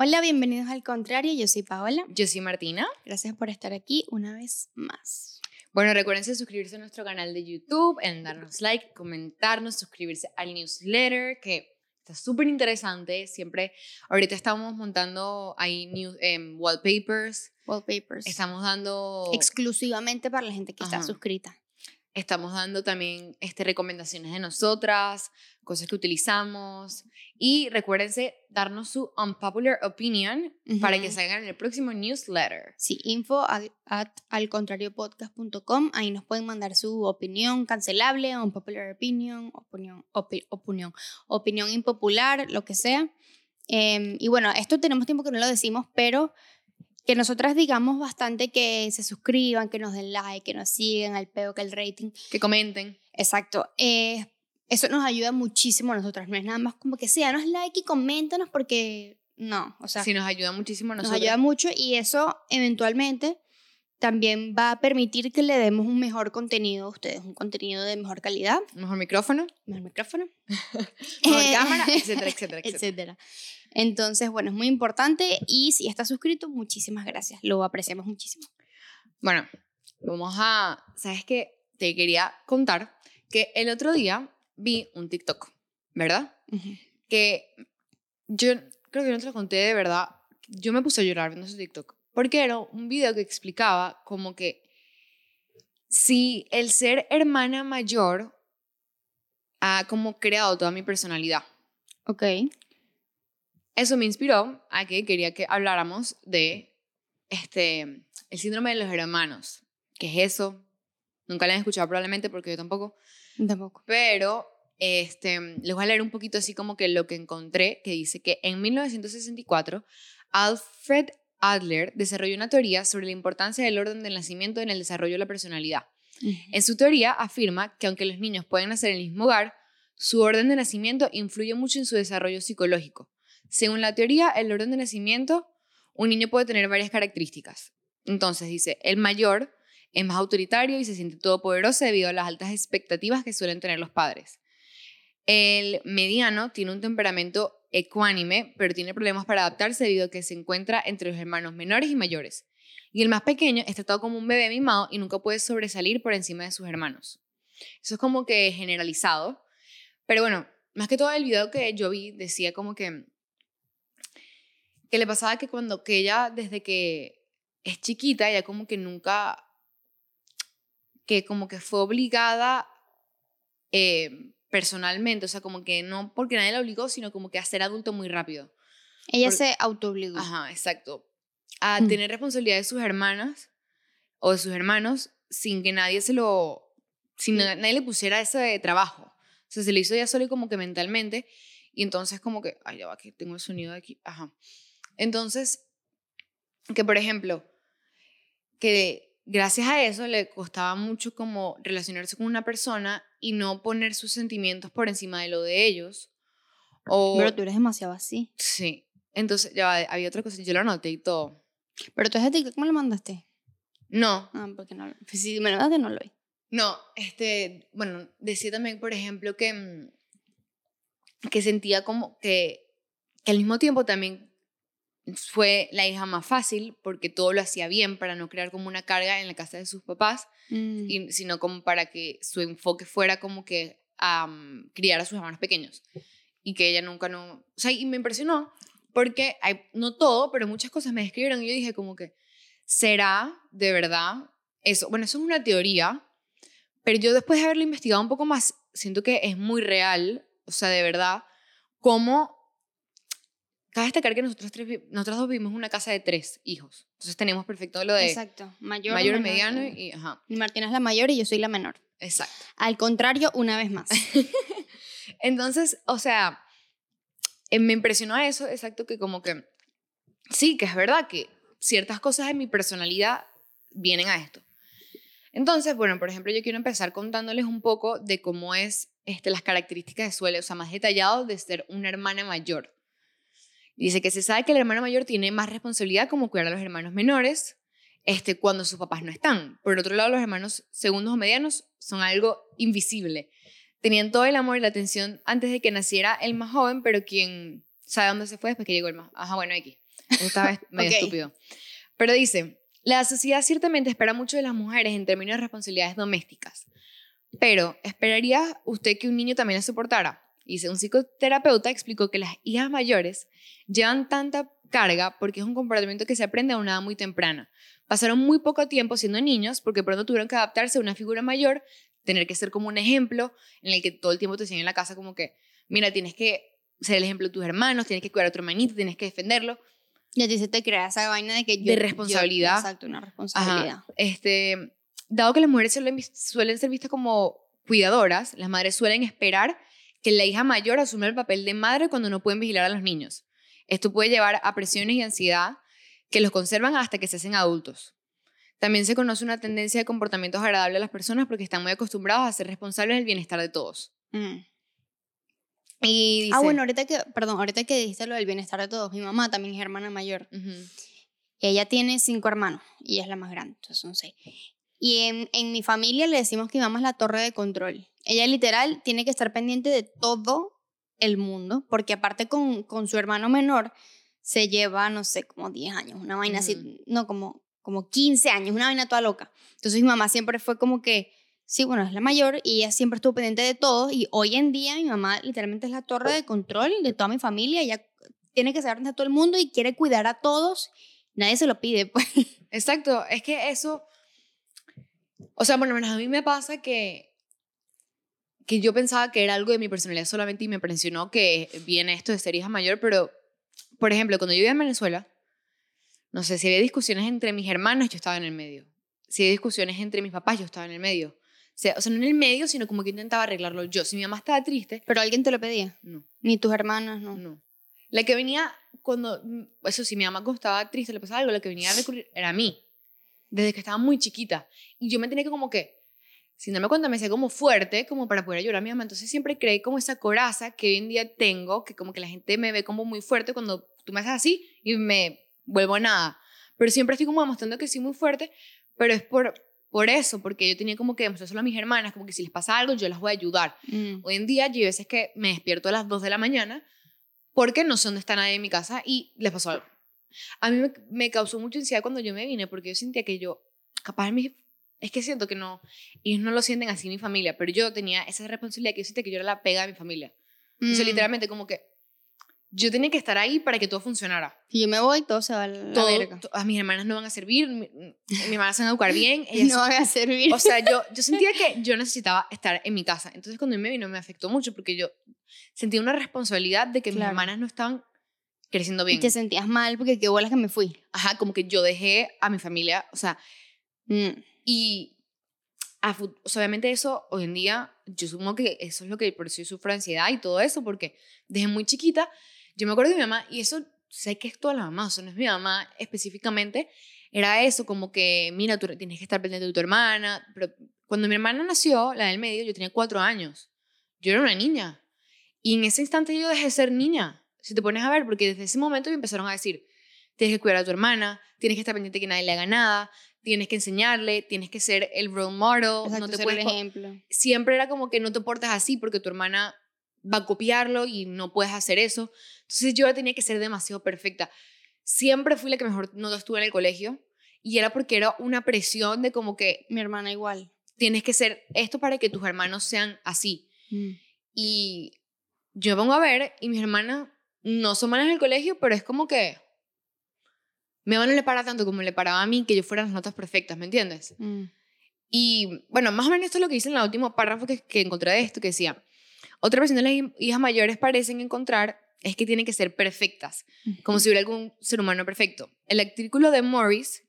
Hola, bienvenidos al contrario. Yo soy Paola. Yo soy Martina. Gracias por estar aquí una vez más. Bueno, recuerden suscribirse a nuestro canal de YouTube, en darnos like, comentarnos, suscribirse al newsletter, que está súper interesante. Siempre, ahorita estamos montando ahí new, em, wallpapers. Wallpapers. Estamos dando... Exclusivamente para la gente que está suscrita. Estamos dando también este, recomendaciones de nosotras, cosas que utilizamos. Y recuérdense darnos su unpopular opinion para que salgan en el próximo newsletter. Sí, info al- at alcontrariopodcast.com. Ahí nos pueden mandar su opinión cancelable, un popular opinion, opinión, opi- opinión, opinión impopular, lo que sea. Em, y bueno, esto tenemos tiempo que no lo decimos, pero que nosotras digamos bastante que se suscriban, que nos den like, que nos sigan, al peo, que el rating. Que comenten. Exacto. eh, eso nos ayuda muchísimo a nosotras. No es nada más como que sí, danos like y coméntanos porque no, o sea, sí, nos ayuda muchísimo a nos nosotros. ayuda mucho y eso eventualmente también va a permitir que le demos un mejor contenido a ustedes, un contenido de mejor calidad, Mejor micrófono, mejor micrófono, mejor Eh, cámara, etcétera, etcétera, etcétera. etcétera. Entonces, bueno, es muy importante y si estás suscrito, muchísimas gracias, lo apreciamos muchísimo. Bueno, vamos a... ¿Sabes qué? Te quería contar que el otro día vi un TikTok, ¿verdad? Que yo creo que no te lo conté de verdad. Yo me puse a llorar viendo ese TikTok. Porque era un video que explicaba como que si el ser hermana mayor ha como creado toda mi personalidad. Ok. Eso me inspiró a que quería que habláramos de este, el síndrome de los hermanos. ¿Qué es eso? Nunca lo han escuchado probablemente porque yo tampoco. Tampoco. Pero este, les voy a leer un poquito así como que lo que encontré, que dice que en 1964 Alfred Adler desarrolló una teoría sobre la importancia del orden del nacimiento en el desarrollo de la personalidad. En su teoría afirma que aunque los niños pueden nacer en el mismo hogar, su orden de nacimiento influye mucho en su desarrollo psicológico. Según la teoría, el orden de nacimiento, un niño puede tener varias características. Entonces dice, el mayor es más autoritario y se siente todopoderoso debido a las altas expectativas que suelen tener los padres. El mediano tiene un temperamento ecuánime, pero tiene problemas para adaptarse debido a que se encuentra entre los hermanos menores y mayores. Y el más pequeño es tratado como un bebé mimado y nunca puede sobresalir por encima de sus hermanos. Eso es como que generalizado. Pero bueno, más que todo el video que yo vi decía como que que le pasaba que cuando que ella desde que es chiquita ella como que nunca que como que fue obligada eh, personalmente, o sea, como que no porque nadie la obligó, sino como que a ser adulto muy rápido. Ella Por- se autoobligó. Ajá, exacto. A Mm. tener responsabilidad de sus hermanas o de sus hermanos sin que nadie se lo, sin na- nadie le pusiera ese trabajo. O sea, se le hizo ya solo y como que mentalmente. Y entonces como que, ay, ya va, que tengo el sonido de aquí. Ajá. Entonces, que por ejemplo, que gracias a eso le costaba mucho como relacionarse con una persona y no poner sus sentimientos por encima de lo de ellos. O, Pero tú eres demasiado así. Sí. Entonces, ya había otra cosa, yo lo anoté y todo. Pero tú es de TikTok, ¿cómo lo mandaste? No, Ah, porque no. pues Si me lo mandaste, no lo vi. no, este, bueno, decía también, por ejemplo, que, mm, que sentía como que, que al mismo tiempo también fue la hija más fácil porque todo lo hacía bien para no crear como una carga en la casa de sus papás, Mm. y, sino como para que su enfoque fuera como que a mm, criar a sus hermanos pequeños. Y que ella nunca no... O sea, y me impresionó porque hay, no todo, pero muchas cosas me describieron y yo dije como que, ¿será de verdad eso? Bueno, eso es una teoría, pero yo después de haberlo investigado un poco más, siento que es muy real, o sea, de verdad, cómo... Cabe destacar que nosotros, tres, nosotros dos vivimos en una casa de tres hijos. Entonces tenemos perfecto lo de Exacto. Mayor, mayor, menor, mediano eh, y... Ajá, Martina es la mayor y yo soy la menor. exacto. Al contrario, una vez más. Entonces, o sea, eh, me impresionó eso, exacto, que como que, sí, que es verdad que ciertas cosas de mi personalidad vienen a esto. Entonces, bueno, por ejemplo, yo quiero empezar contándoles un poco de cómo es este, las características de Suele, o sea, más detallado de ser una hermana mayor. Dice que se sabe que el hermano mayor tiene más responsabilidad como cuidar a los hermanos menores este, cuando sus papás no están. Por otro lado, los hermanos segundos o medianos son algo invisible. Tenían todo el amor y la atención antes de que naciera el más joven, pero quien sabe dónde se fue después que llegó el más. Ajá, bueno, aquí. Esta vez medio estúpido. Pero dice, la sociedad ciertamente espera mucho de las mujeres en términos de responsabilidades domésticas. Pero, ¿esperaría usted que un niño también la soportara? Dice, un psicoterapeuta explicó que las hijas mayores llevan tanta carga porque es un comportamiento que se aprende a una edad muy temprana. Pasaron muy poco tiempo siendo niños porque pronto tuvieron que adaptarse a una figura mayor, tener que ser como un ejemplo en el que todo el tiempo te enseñan en la casa como que, mira, tienes que ser el ejemplo de tus hermanos, tienes que cuidar a tu hermanito, tienes que defenderlo. Y a ti se te crea esa vaina de que yo... De yo- responsabilidad. exacto, una responsabilidad. Ajá. Este, dado que las mujeres suelen ser vistas como cuidadoras, las madres suelen esperar que la hija mayor asuma el papel de madre cuando no pueden vigilar a los niños. Esto puede llevar a presiones y ansiedad que los conservan hasta que se hacen adultos. También se conoce una tendencia de comportamientos agradables a las personas porque están muy acostumbrados a ser responsables del bienestar de todos. Mm. Y dice, Ah, bueno, ahorita que, perdón, ahorita que dijiste lo del bienestar de todos, mi mamá también es hermana mayor. Ujú. Ella tiene cinco hermanos y ella es la más grande, entonces son seis. Y en, en mi familia le decimos que mi mamá es la torre de control. Ella literal tiene que estar pendiente de todo el mundo, porque aparte con, con su hermano menor se lleva, no sé, como 10 años, una vaina así, no, como, como 15 años, una vaina toda loca. Entonces mi mamá siempre fue como que, sí, bueno, es la mayor y ella siempre estuvo pendiente de todo y hoy en día mi mamá literalmente es la torre de control de toda mi familia, ella tiene que saber de todo el mundo y quiere cuidar a todos, nadie se lo pide, pues. Exacto, es que eso, o sea, menos a mí me pasa que, que yo pensaba que era algo de mi personalidad solamente y me impresionó que viene esto de ser hija mayor, pero, por ejemplo, cuando yo vivía en Venezuela, no sé, si había discusiones entre mis hermanos, yo estaba en el medio. Si había discusiones entre mis papás, yo estaba en el medio. O sea, o sea, no en el medio, sino como que intentaba arreglarlo yo. Si mi mamá estaba triste, Pero alguien te lo pedía, no. ni tus hermanas, no. No. La que venía cuando, eso sí, mi mamá estaba triste, le pasaba algo, la que venía a recurrir era a mí. Desde que estaba muy chiquita. Y yo me tenía que como que, sin darme cuenta, me hacía como fuerte, como para poder ayudar a mi mamá. Entonces siempre creí como esa coraza que hoy en día tengo, que como que la gente me ve como muy fuerte cuando tú me haces así y me vuelvo nada. Pero siempre estoy como demostrando que soy muy fuerte, pero es por, por eso, porque yo tenía como que demostrárselo a mis hermanas, como que si les pasa algo, yo las voy a ayudar. Mm. Hoy en día, yo hay veces que me despierto a las 2 de la mañana porque no sé dónde está nadie en mi casa y les pasó algo. A mí me, me causó mucha ansiedad cuando yo me vine porque yo sentía que yo, capaz mis, es que siento que no, ellos no lo sienten así mi familia, pero yo tenía esa responsabilidad que yo sentía que yo era la pega de mi familia. O sea, Mm. literalmente como que yo tenía que estar ahí para que todo funcionara. Si yo me voy, todo se va a la Todo, verga. to- a mis hermanas no van a servir, mi- mis hermanas se van a educar bien, ellas No van a servir. o sea, yo, yo sentía que yo necesitaba estar en mi casa. Entonces, cuando me vino, me afectó mucho porque yo sentía una responsabilidad de que mis Claro. hermanas no estaban creciendo y bien. te sentías mal porque qué bolas que me fui. Ajá, como que yo dejé a mi familia, o sea, Mm. y a fut- o sea, obviamente eso hoy en día, yo supongo que eso es lo que por eso yo sufro ansiedad y todo eso, porque desde muy chiquita, yo me acuerdo de mi mamá, y eso sé que es toda la mamá, o sea, no es mi mamá específicamente, era eso, como que, mira, tú tienes que estar pendiente de tu hermana, pero cuando mi hermana nació, la del medio, yo tenía cuatro años, yo era una niña, y en ese instante yo dejé de ser niña, si te pones a ver, porque desde ese momento me empezaron a decir, tienes que cuidar a tu hermana, tienes que estar pendiente que nadie le haga nada, tienes que enseñarle, tienes que ser el role model, Exacto, no te ser puedes el po- ejemplo. siempre era como que no te portas así porque tu hermana va a copiarlo y no puedes hacer eso. Entonces yo tenía que ser demasiado perfecta. Siempre fui la que mejor no estuve en el colegio y era porque era una presión de como que Mi hermana igual. tienes que ser esto para que tus hermanos sean así. Mm. Y yo me pongo a ver y mis hermanas no son malas en el colegio, pero es como que mi mamá no le para tanto como le paraba a mí que yo fuera las notas perfectas, ¿me entiendes? Mm. Y bueno, más o menos esto es lo que dice en el último párrafo que, que encontré de esto, que decía, otra versión de las hi- hijas mayores parecen encontrar es que tienen que ser perfectas, como si hubiera algún ser humano perfecto. El artículo de Morris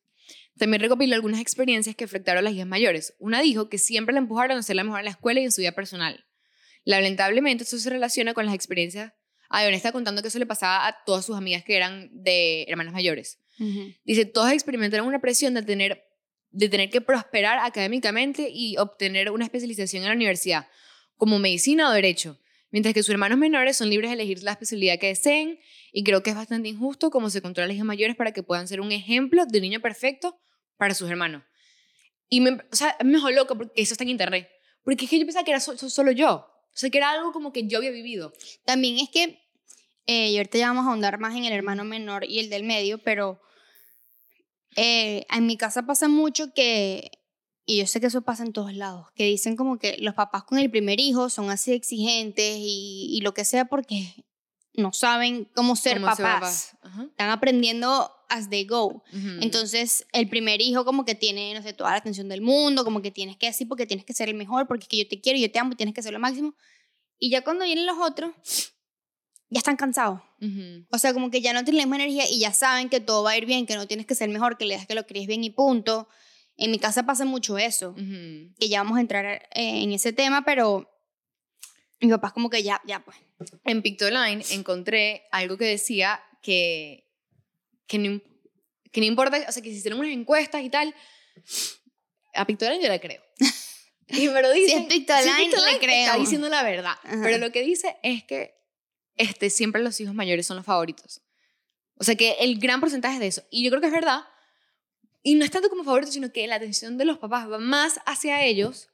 también recopiló algunas experiencias que afectaron a las hijas mayores. Una dijo que siempre la empujaron a ser la mejor en la escuela y en su vida personal. Lamentablemente, eso se relaciona con las experiencias. Bueno, está contando que eso le pasaba a todas sus amigas que eran de hermanas mayores. Ujú. Dice, todas experimentaron una presión de tener, de tener que prosperar académicamente y obtener una especialización en la universidad, como medicina o derecho, mientras que sus hermanos menores son libres de elegir la especialidad que deseen y creo que es bastante injusto cómo se controla a las hijas mayores para que puedan ser un ejemplo de niño perfecto para sus hermanos. Y me, o sea, me dejó loco porque eso está en internet, porque es que yo pensaba que era so- so- solo yo, o sea, que era algo como que yo había vivido. También es que eh, y ahorita ya vamos a ahondar más en el hermano menor y el del medio, pero eh, en mi casa pasa mucho que, y yo sé que eso pasa en todos lados, que dicen como que los papás con el primer hijo son así exigentes y, y lo que sea porque no saben cómo ser Como ese papá. papás. Están aprendiendo as they go. Entonces, el primer hijo como que tiene, no sé, toda la atención del mundo, como que tienes que así porque tienes que ser el mejor, porque es que yo te quiero, yo te amo, y tienes que ser lo máximo. Y ya cuando vienen los otros, ya están cansados. O sea, como que ya no tienen la misma energía y ya saben que todo va a ir bien, que no tienes que ser mejor, que le das que lo crees bien y punto. En mi casa pasa mucho eso, Ujú. que ya vamos a entrar eh, en ese tema, pero mi papá es como que ya, ya pues. En Pictoline encontré algo que decía que, que, no, que no importa, o sea, que si hicieron unas encuestas y tal, a Pictoline yo le creo. Y me lo dice. es Pictoline, le creo. Está diciendo la verdad. Ajá. Pero lo que dice es que este, siempre los hijos mayores son los favoritos. O sea, que el gran porcentaje es de eso. Y yo creo que es verdad. Y no es tanto como favoritos, sino que la atención de los papás va más hacia ellos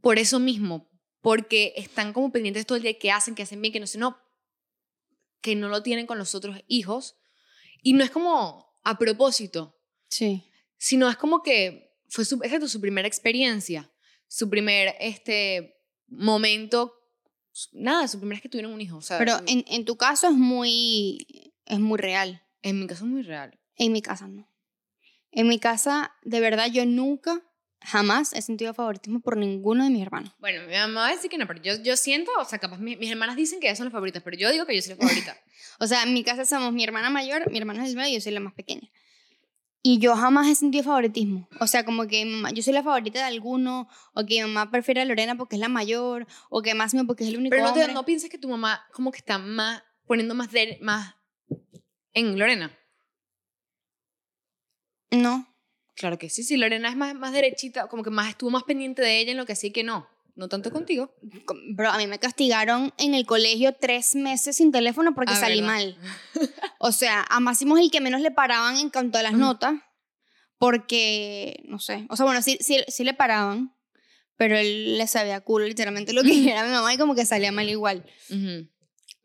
por eso mismo. Porque están como pendientes todo el día que hacen, que hacen bien, que no sé, no. Que no lo tienen con los otros hijos. Y no es como a propósito Sí. sino es como que fue su, exacto, su primera experiencia, su primer este, momento, nada, su primera vez que tuvieron un hijo. O sea, Pero en, en tu caso es muy, es muy real. en mi caso es muy real. En mi casa no. En mi casa, de verdad, yo nunca, jamás he sentido favoritismo por ninguno de mis hermanos. Bueno, mi mamá va a decir que no, pero yo, yo siento, o sea, capaz mi- mis hermanas dicen que ellas son las favoritas, pero yo digo que yo soy la favorita. O sea, en mi casa somos mi hermana mayor, mi hermano es el medio y yo soy la más pequeña. Y yo jamás he sentido favoritismo. O sea, como que mamá- yo soy la favorita de alguno, o que mi mamá prefiere a Lorena porque es la mayor, o que Máximo porque es el único pero no, te, hombre. no piensas que tu mamá como que está más, poniendo más, de, más en Lorena. No. Claro que sí, sí, Lorena es más, más derechita, como que más estuvo más pendiente de ella en lo que sí que no. No tanto contigo. Bro, a mí me castigaron en el colegio tres meses sin teléfono porque Ah, salí ¿verdad? mal. O sea, a Máximo es el que menos le paraban en cuanto a las Ujú. notas, porque, no sé, o sea, bueno, sí, sí, sí le paraban, pero él le sabía culo literalmente lo que era mi mamá y como que salía mal igual. Ujú.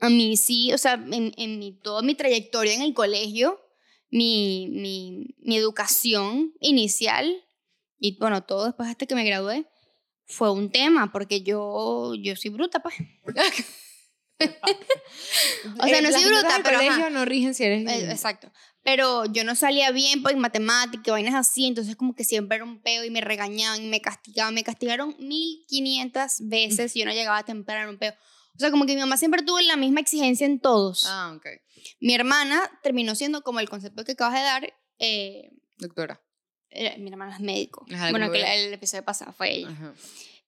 A mí sí, o sea, en, en mi, toda mi trayectoria en el colegio, mi, mi, mi educación inicial y bueno, todo después hasta que me gradué, fue un tema, porque yo, yo soy bruta, pues. O sea, Eh, no soy bruta, del pero colegio ajá. no rigen si eres... Eh, Exacto. Pero yo no salía bien pues, en matemática, y vainas así, entonces como que siempre era un peo y me regañaban y me castigaban. Me castigaron 1500 veces y yo no llegaba temprano, era un peo. O sea, como que mi mamá siempre tuvo la misma exigencia en todos. Ah, ok. Mi hermana terminó siendo como el concepto que acabas de dar. eh, Doctora. eh, mi hermana es médico. Ajá, bueno, que la- el episodio pasado fue ella. Ajá.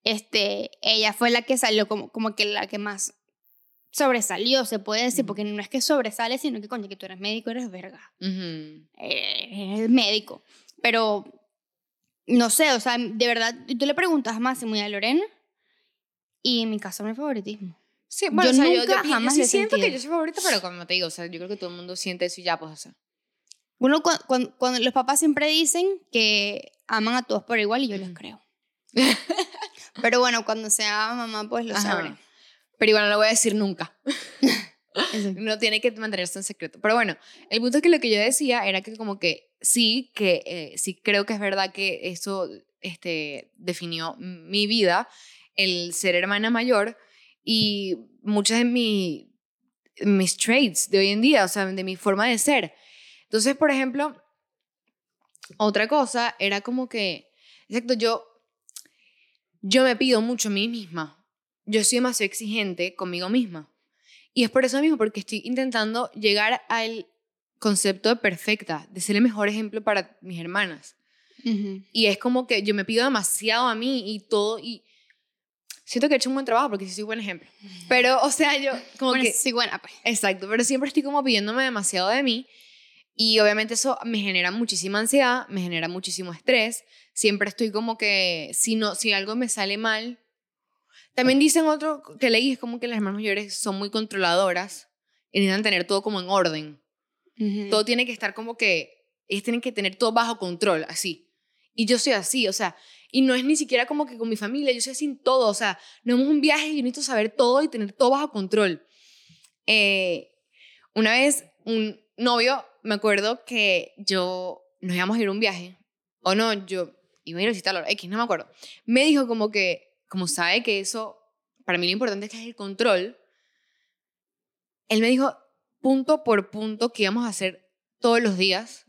Este, ella fue la que salió como, como que la que más sobresalió, se puede decir, porque no es que sobresale, sino que coño, que tú eres médico, eres verga. Ujú. eh, es médico. Pero, no sé, o sea, de verdad, tú le preguntas a Máximo y a Lorena, y en mi caso no hay favoritismo. Sí, bueno, Yo o sea, yo, nunca yo, yo jamás sí lo he siento que sentido. yo soy favorita, pero como te digo, o sea, yo creo que todo el mundo siente eso y ya, pues, o sea. Uno, cuando, cuando, cuando los papás siempre dicen que aman a todos por igual, y yo les Ujú. creo. Pero bueno, cuando sea mamá, pues lo Ajá. sabré. Pero igual no lo voy a decir nunca. No tiene que mantenerse en secreto. Pero bueno, el punto es que lo que yo decía era que como que sí, que eh, sí creo que es verdad que eso este, definió mi vida, el ser hermana mayor y muchas de mi, mis traits de hoy en día, o sea, de mi forma de ser. Entonces, por ejemplo, otra cosa era como que, exacto, yo, yo me pido mucho a mí misma. Yo soy demasiado exigente conmigo misma. Y es por eso mismo, porque estoy intentando llegar al concepto de perfecta, de ser el mejor ejemplo para mis hermanas. Y es como que yo me pido demasiado a mí y todo, y siento que he hecho un buen trabajo porque sí soy buen ejemplo. Pero, o sea, yo como Bueno, que... sí, bueno, pues. Exacto, pero siempre estoy como pidiéndome demasiado de mí y obviamente eso me genera muchísima ansiedad, me genera muchísimo estrés, siempre estoy como que si no si algo me sale mal. También dicen otro que leí es como que las hermanas mayores son muy controladoras y necesitan tener todo como en orden. Ujú. Todo tiene que estar como que ellos tienen que tener todo bajo control, así. Y yo soy así, o sea, y no es ni siquiera como que con mi familia, yo así en todo, o sea, no es un viaje yo necesito saber todo y tener todo bajo control. Eh, una vez un novio, me acuerdo que yo nos íbamos a ir a un viaje, o no, yo iba a ir a visitarlo, X, no me acuerdo. Me dijo como que, como sabe que eso, para mí lo importante es que es el control, él me dijo punto por punto que íbamos a hacer todos los días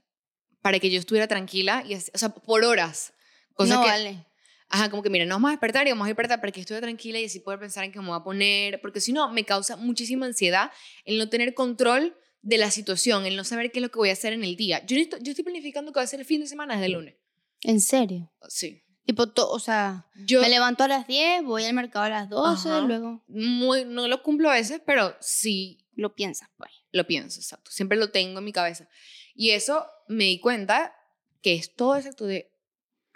para que yo estuviera tranquila, y así- o sea, por horas. Cosa no que, vale. Ajá, como que mira, nos vamos a despertar y vamos a despertar para que estuviera tranquila y así poder pensar en qué me voy a poner, porque si no, me causa muchísima ansiedad el no tener control de la situación, el no saber qué es lo que voy a hacer en el día. Yo, yo estoy planificando qué voy a hacer el fin de semana desde el lunes. ¿En serio? Sí. Tipo, to- o sea, Yo me levanto a las 10, voy al mercado a las 12, Ajá. luego muy, no lo cumplo a veces, pero sí lo piensas, pues. lo pienso, exacto. Siempre lo tengo en mi cabeza. Y eso me di cuenta que es todo exacto de...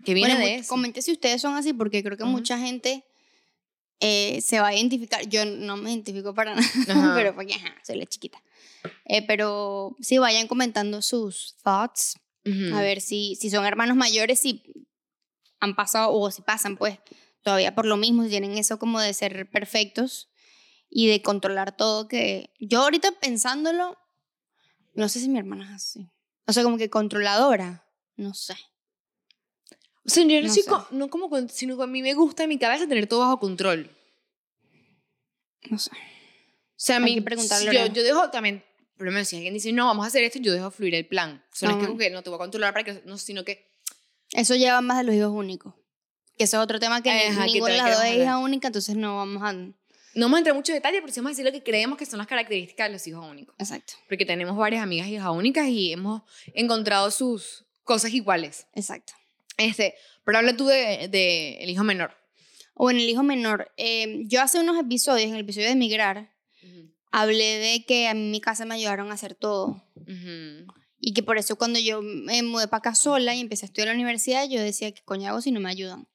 Que viene Bueno, de eso. comente si ustedes son así, porque creo que Ujú. mucha gente eh, se va a identificar. Yo no me identifico para nada, Ajá. pero porque ajá, soy la chiquita. Eh, pero sí, vayan comentando sus thoughts, Ujú. a ver si, si son hermanos mayores, si han pasado o si pasan, pues, todavía por lo mismo, si tienen eso como de ser perfectos y de controlar todo, que yo ahorita pensándolo, no sé si mi hermana es así. O sea, como que controladora, no sé. O sea, yo no, No soy co- no como, con- sino que a mí me gusta en mi cabeza tener todo bajo control. No sé. O sea, a Hay mí, yo, yo dejo también, por ejemplo, si alguien dice, no, vamos a hacer esto, yo dejo fluir el plan. O sea, no es que, no te voy a controlar para que, no, sino que, Eso lleva más de los hijos únicos. Que eso es otro tema que Ajá, ninguna de las dos es queremos hija única, entonces no vamos a... no vamos a entrar en mucho detalle, pero sí vamos a decir lo que creemos que son las características de los hijos únicos. Exacto, Porque tenemos varias amigas hijas únicas y hemos encontrado sus cosas iguales. exacto. Este, pero habla tú de, de el hijo menor. O en el hijo menor. eh, yo hace unos episodios, en el episodio de Emigrar, hablé de que a mi casa me ayudaron a hacer todo. Y que por eso cuando yo me mudé para acá sola y empecé a estudiar en la universidad, yo decía, ¿qué coño hago si no me ayudan?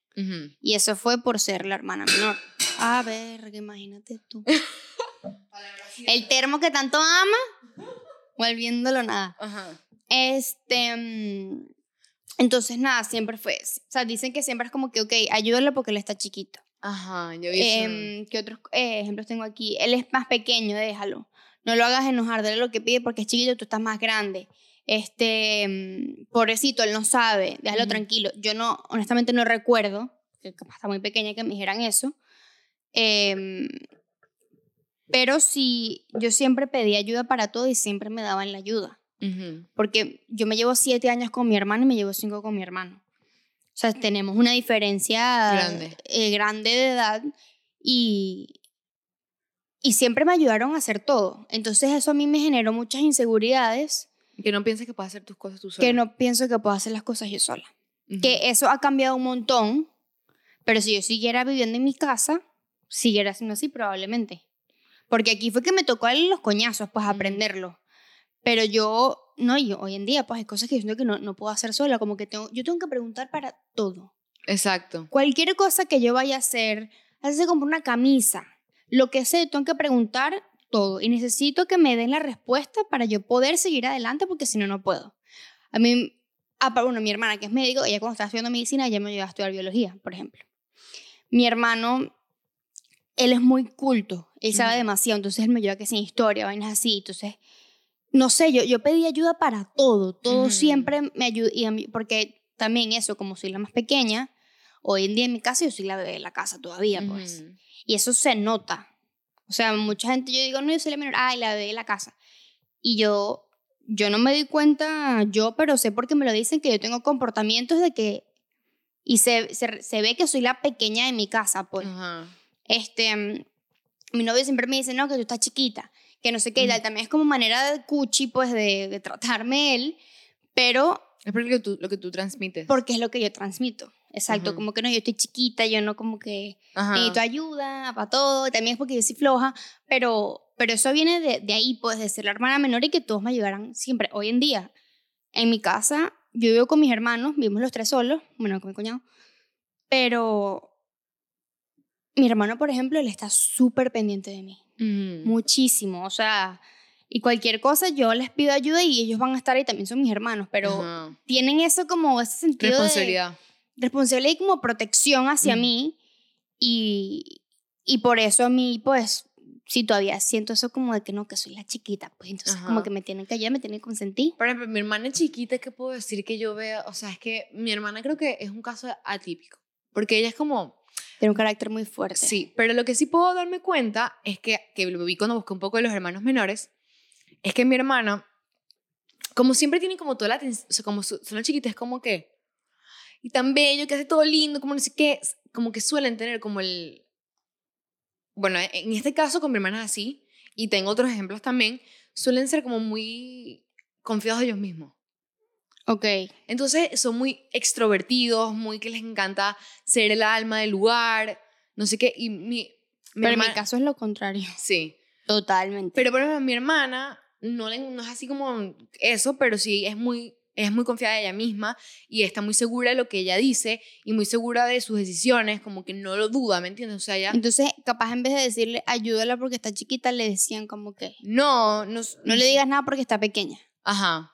Y eso fue por ser la hermana menor. A ver, imagínate tú. El termo que tanto ama, volviéndolo nada. Este. Entonces, nada, siempre fue. O sea, dicen que siempre es como que, ok, ayúdalo porque él está chiquito. Ajá, yo vi. Em, ¿Qué otros eh, ejemplos tengo aquí? Él es más pequeño, déjalo. No lo hagas enojar, dale lo que pide porque es chiquito, tú estás más grande. Este, mm, pobrecito, él no sabe, déjalo Ujú. tranquilo. Yo no, honestamente no recuerdo, que capaz está muy pequeña que me dijeran eso. Em, pero sí, yo siempre pedí ayuda para todo y siempre me daban la ayuda. Porque yo me llevo siete años con mi hermano y me llevo cinco con mi hermano. O sea, tenemos una diferencia Grande. eh, grande de edad y, y siempre me ayudaron a hacer todo. Entonces eso a mí me generó muchas inseguridades Que no pienses que puedes hacer tus cosas tú sola. que no pienso que puedo hacer las cosas yo sola. Ujú. Que eso ha cambiado un montón, pero si yo siguiera viviendo en mi casa, siguiera siendo así probablemente. Porque aquí fue que me tocó darle los coñazos, pues Ujú. aprenderlo. Pero yo, no, yo hoy en día, pues hay cosas que yo siento que no, no puedo hacer sola, como que tengo, yo tengo que preguntar para todo. Exacto. Cualquier cosa que yo vaya a hacer, así se compra una camisa, lo que sé, tengo que preguntar todo. Y necesito que me den la respuesta para yo poder seguir adelante, porque si no, no puedo. A mí, ah, pa- bueno, mi hermana que es médico, ella cuando estaba estudiando medicina, ella me ayudó a estudiar biología, por ejemplo. Mi hermano, él es muy culto, él sabe Ujú. demasiado, entonces él me ayuda que sin historia, vainas así, entonces, no sé, yo, yo pedí ayuda para todo, todo siempre me ayuda, y a mí, porque también eso, como soy la más pequeña, hoy en día en mi casa yo soy la bebé de la casa todavía, pues. Y eso se nota. O sea, mucha gente, yo digo, no, yo soy la menor, ay, la bebé de la casa. Y yo, yo no me doy cuenta yo, pero sé porque me lo dicen que yo tengo comportamientos de que, y se, se, se ve que soy la pequeña de mi casa, pues. Ajá. Este, mm, mi novio siempre me dice, no, que tú estás chiquita, que no sé qué, y tal. También es como manera de cuchi, pues, de, de tratarme él, pero Es porque tú, lo que tú transmites. porque es lo que yo transmito. Exacto, Ujú. como que no, yo estoy chiquita, yo no como que Ajá. necesito ayuda para todo, también es porque yo soy floja, pero, pero eso viene de, de ahí, pues, de ser la hermana menor y que todos me ayudaran siempre. Hoy en día, en mi casa, yo vivo con mis hermanos, vivimos los tres solos, bueno, con mi cuñado, pero mi hermano, por ejemplo, él está súper pendiente de mí, Muchísimo, o sea, y cualquier cosa yo les pido ayuda y ellos van a estar ahí, también son mis hermanos, pero Ajá. tienen eso como, ese sentido de Responsabilidad. responsabilidad y como protección hacia mí y, y por eso a mí pues sí, todavía siento eso como de que no, que soy la chiquita, pues entonces como que me tienen que ayudar, me tienen que consentir. Por ejemplo, mi hermana chiquita, ¿qué puedo decir que yo vea? O sea, es que mi hermana creo que es un caso atípico. Porque ella es como, Tiene un carácter muy fuerte. sí, pero lo que sí puedo darme cuenta es que, que lo vi cuando busqué un poco de los hermanos menores, es que mi hermana, como siempre tiene como toda la atención, o sea, como su- son las chiquitas, es como que, y tan bello, que hace todo lindo, como no sé qué, como que suelen tener como el, bueno, en este caso con mi hermana así, y tengo otros ejemplos también, suelen ser como muy confiados de ellos mismos. Ok. Entonces son muy extrovertidos, muy que les encanta ser el alma del lugar, no sé qué. Y mi, mi Pero en mi caso es lo contrario. Sí. Totalmente. Pero por ejemplo, mi hermana no, le- no es así como eso, pero sí es muy, es muy confiada de ella misma y está muy segura de lo que ella dice y muy segura de sus decisiones, como que no lo duda, ¿me entiendes? O sea, ella Entonces, capaz en vez de decirle ayúdala porque está chiquita, le decían como que no, no, no le digas nada porque está pequeña. Ajá.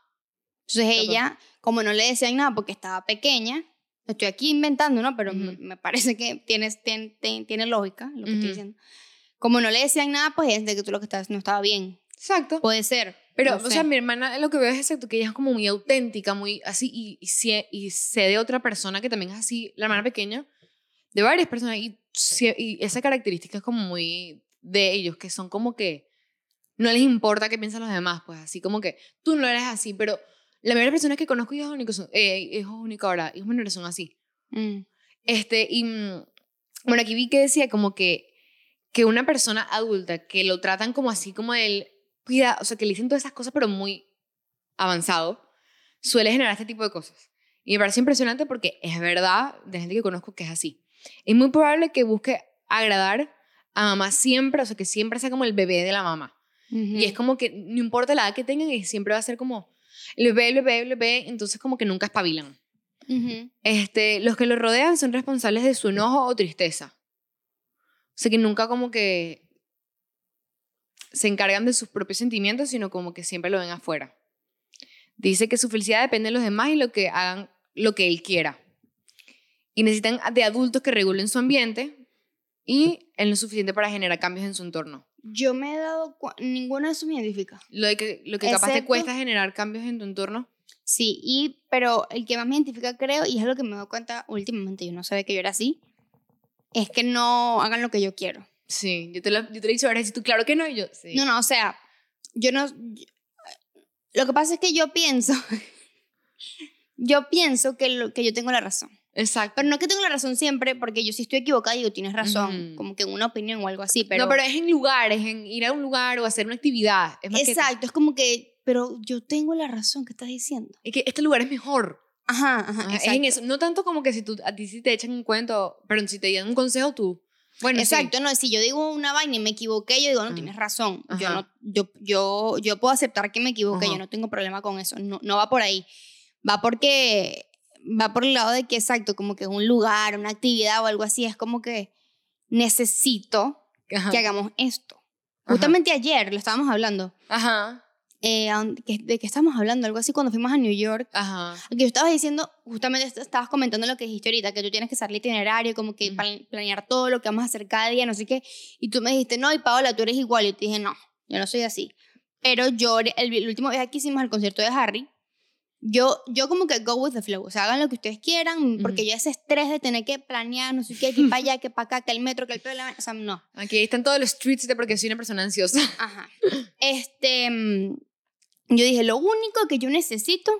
Entonces ella, como no le decían nada porque estaba pequeña, estoy aquí inventando, ¿no? Pero me, Ujú. me parece que tiene, tiene, tiene, lógica lo que estoy Ujú. diciendo. Como no le decían nada, pues es de que tú lo que estás no estaba bien. Exacto. Puede ser. Pero, no o sé. sea, mi hermana lo que veo es exacto, que ella es como muy auténtica, muy así, y, y, sé, y sé de otra persona que también es así, la hermana pequeña, de varias personas, y, y esa característica es como muy de ellos, que son como que no les importa qué piensan los demás, pues así como que tú no eres así, pero la mayoría de personas que conozco hijos únicos, son, eh, hijos únicos ahora, hijos menores son así. Mm. Este, y mm, bueno, aquí vi que decía como que, que una persona adulta que lo tratan como así, como el, cuida, o sea, que le dicen todas esas cosas, pero muy avanzado, suele generar este tipo de cosas. Y me parece impresionante porque es verdad de gente que conozco que es así. Es muy probable que busque agradar a mamá siempre, o sea, que siempre sea como el bebé de la mamá. Y es como que no importa la edad que tengan, y siempre va a ser como el bebé, el bebé, el bebé, entonces como que nunca espabilan. Este, los que lo rodean son responsables de su enojo o tristeza. O sea que nunca como que se encargan de sus propios sentimientos, sino como que siempre lo ven afuera. Dice que su felicidad depende de los demás y lo que hagan lo que él quiera. Y necesitan de adultos que regulen su ambiente y no es suficiente para generar cambios en su entorno. Yo me he dado ninguno de eso me identifica. Lo, de que, lo que capaz te Excepto- cuesta generar cambios en tu entorno. Sí, y, pero el que más me identifica, creo, y es lo que me doy cuenta últimamente, yo no sabía que yo era así, es que no hagan lo que yo quiero. Sí, yo te lo, yo te lo he dicho ahora, y tú, claro que no, y yo, sí. No, no, o sea, yo no... yo- lo que pasa es que yo pienso, yo pienso que, lo, que yo tengo la razón. Exacto. Pero no que tengo la razón siempre, porque yo sí estoy equivocada y digo, tienes razón, Ujú. como que en una opinión o algo así, pero... no, pero es en lugares, en ir a un lugar o hacer una actividad. Es más que- Exacto, es como que, pero yo tengo la razón que estás diciendo. es que este lugar es mejor. Ajá, ajá, Ajá, es exacto. en eso. No tanto como que si tú, a ti sí te echan un cuento, pero si te dan un consejo tú. Bueno, sí. Exacto, no, si yo digo una vaina y me equivoqué, yo digo, no, Ajá. tienes razón. Yo, no, yo, yo, yo puedo aceptar que me equivoqué, yo no tengo problema con eso. No, no va por ahí. Va porque, va por el lado de que, exacto, como que un lugar, una actividad o algo así, es como que necesito Ajá. que hagamos esto. Ajá. Justamente ayer lo estábamos hablando. Ajá. eh, ¿De qué estábamos hablando? Algo así cuando fuimos a New York. Ajá. Que yo estaba diciendo, justamente est- estabas comentando lo que dijiste ahorita, que tú tienes que hacer el itinerario, como que plan- planear todo lo que vamos a hacer cada día, no sé qué. Y tú me dijiste, no, y Paola, tú eres igual. Y yo te dije, no, yo no soy así. Pero yo, el, el último viaje que hicimos al concierto de Harry, yo, yo como que go with the flow. O sea, hagan lo que ustedes quieran, porque Ujú. yo ese estrés de tener que planear, no sé qué, que para allá, que para acá, que el metro, que el problema, o sea, no. Aquí están todos los tweets de porque soy una persona ansiosa. Ajá. Este, mm, yo dije, lo único que yo necesito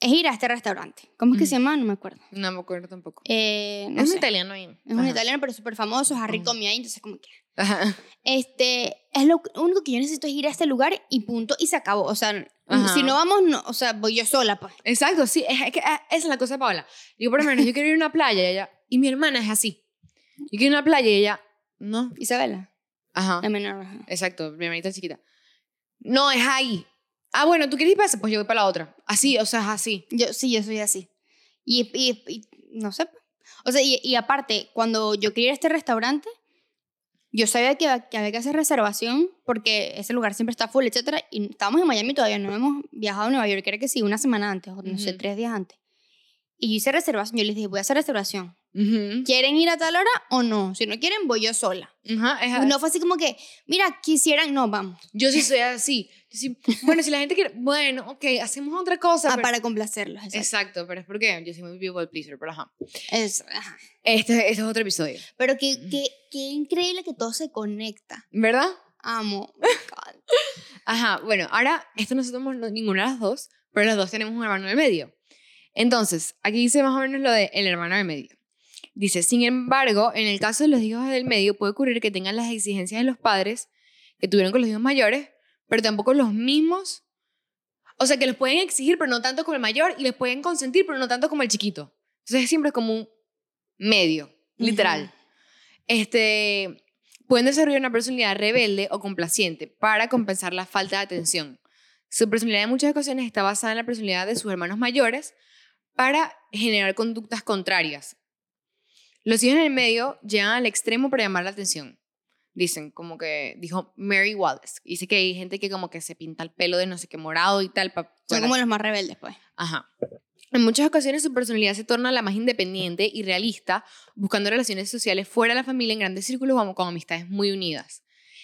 es ir a este restaurante. ¿Cómo es que Ujú. se llama? No me acuerdo. No me acuerdo tampoco. Eh, no es sé. un italiano ahí. Es un italiano, pero súper famoso. Harry Ujú. comió ahí, entonces como que... Ajá. Este, es lo único que yo necesito es ir a este lugar y punto, y se acabó. O sea, Ajá. si no vamos, no, o sea, voy yo sola, pues. Exacto, sí. Es, es que ah, esa es la cosa de Paola. Digo, por lo menos, yo quiero ir a una playa y ella. Y mi hermana es así. Yo quiero ir a una playa y ella. No. Isabela, Ajá. la menor. Exacto, mi hermanita chiquita. No, es ahí. Ah, bueno, ¿tú quieres ir para esa? Pues yo voy para la otra. Así, o sea, es así. Yo, sí, yo soy así. Y, y, y no sé. pues. O sea, y, y aparte, cuando yo quería ir a este restaurante, yo sabía que, que había que hacer reservación porque ese lugar siempre está full, etcétera Y estábamos en Miami todavía, no hemos viajado a Nueva York, era que sí, una semana antes, o no sé, tres días antes. Y yo hice reservación, yo les dije, voy a hacer reservación. Ujú. ¿Quieren ir a tal hora o no? Si no quieren, voy yo sola. Ajá, es- No fue así como que, mira, quisieran, no, vamos. Yo sí soy así. Sí- bueno, si la gente quiere, bueno, ok, hacemos otra cosa. Ah, pero- para complacerlos. Exacto. Exacto, pero es porque yo soy muy people pleaser, pero ajá. Es- ajá. Este, este es otro episodio. Pero qué, qué, qué increíble que todo se conecta. ¿Verdad? Amo. encanta. Ajá, bueno, ahora, esto no somos ninguna de las dos, pero las dos tenemos un hermano del medio. Entonces, aquí dice más o menos lo de el hermano del medio. Dice, sin embargo, en el caso de los hijos del medio puede ocurrir que tengan las exigencias de los padres que tuvieron con los hijos mayores, pero tampoco los mismos. O sea, que los pueden exigir, pero no tanto como el mayor, y les pueden consentir, pero no tanto como el chiquito. Entonces, siempre es como un medio, literal. Este, pueden desarrollar una personalidad rebelde o complaciente para compensar la falta de atención. Su personalidad en muchas ocasiones está basada en la personalidad de sus hermanos mayores para generar conductas contrarias. Los hijos en el medio llegan al extremo para llamar la atención. Dicen, como que dijo Mary Wallace. Dice que hay gente que como que se pinta el pelo de no sé qué morado y tal. Son para- como los más rebeldes, pues. Ajá. En muchas ocasiones su personalidad se torna la más independiente y realista, buscando relaciones sociales fuera de la familia en grandes círculos o con amistades muy unidas.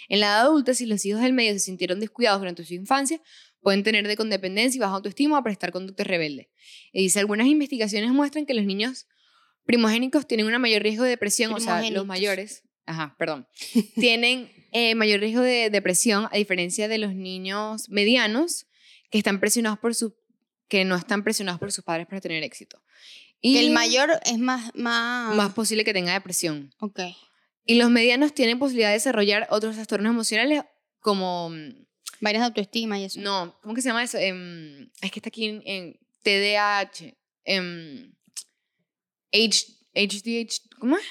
En la edad adulta, si los hijos del medio se sintieron descuidados durante su infancia, pueden tener de condependencia y baja autoestima o prestar conductas rebeldes. Y dice, algunas investigaciones muestran que los niños primogénicos tienen un mayor riesgo de depresión, o sea, los mayores, ajá, perdón, tienen eh, mayor riesgo de depresión a diferencia de los niños medianos que están presionados por su que no están presionados por sus padres para tener éxito. Y Que el mayor es más... Más... más posible que tenga depresión. Ok. Y los medianos tienen posibilidad de desarrollar otros trastornos emocionales como mm, Varias de autoestima y eso. no, ¿cómo que se llama eso? Em, es que está aquí en, en TDAH, em, H, HDH, ¿cómo es?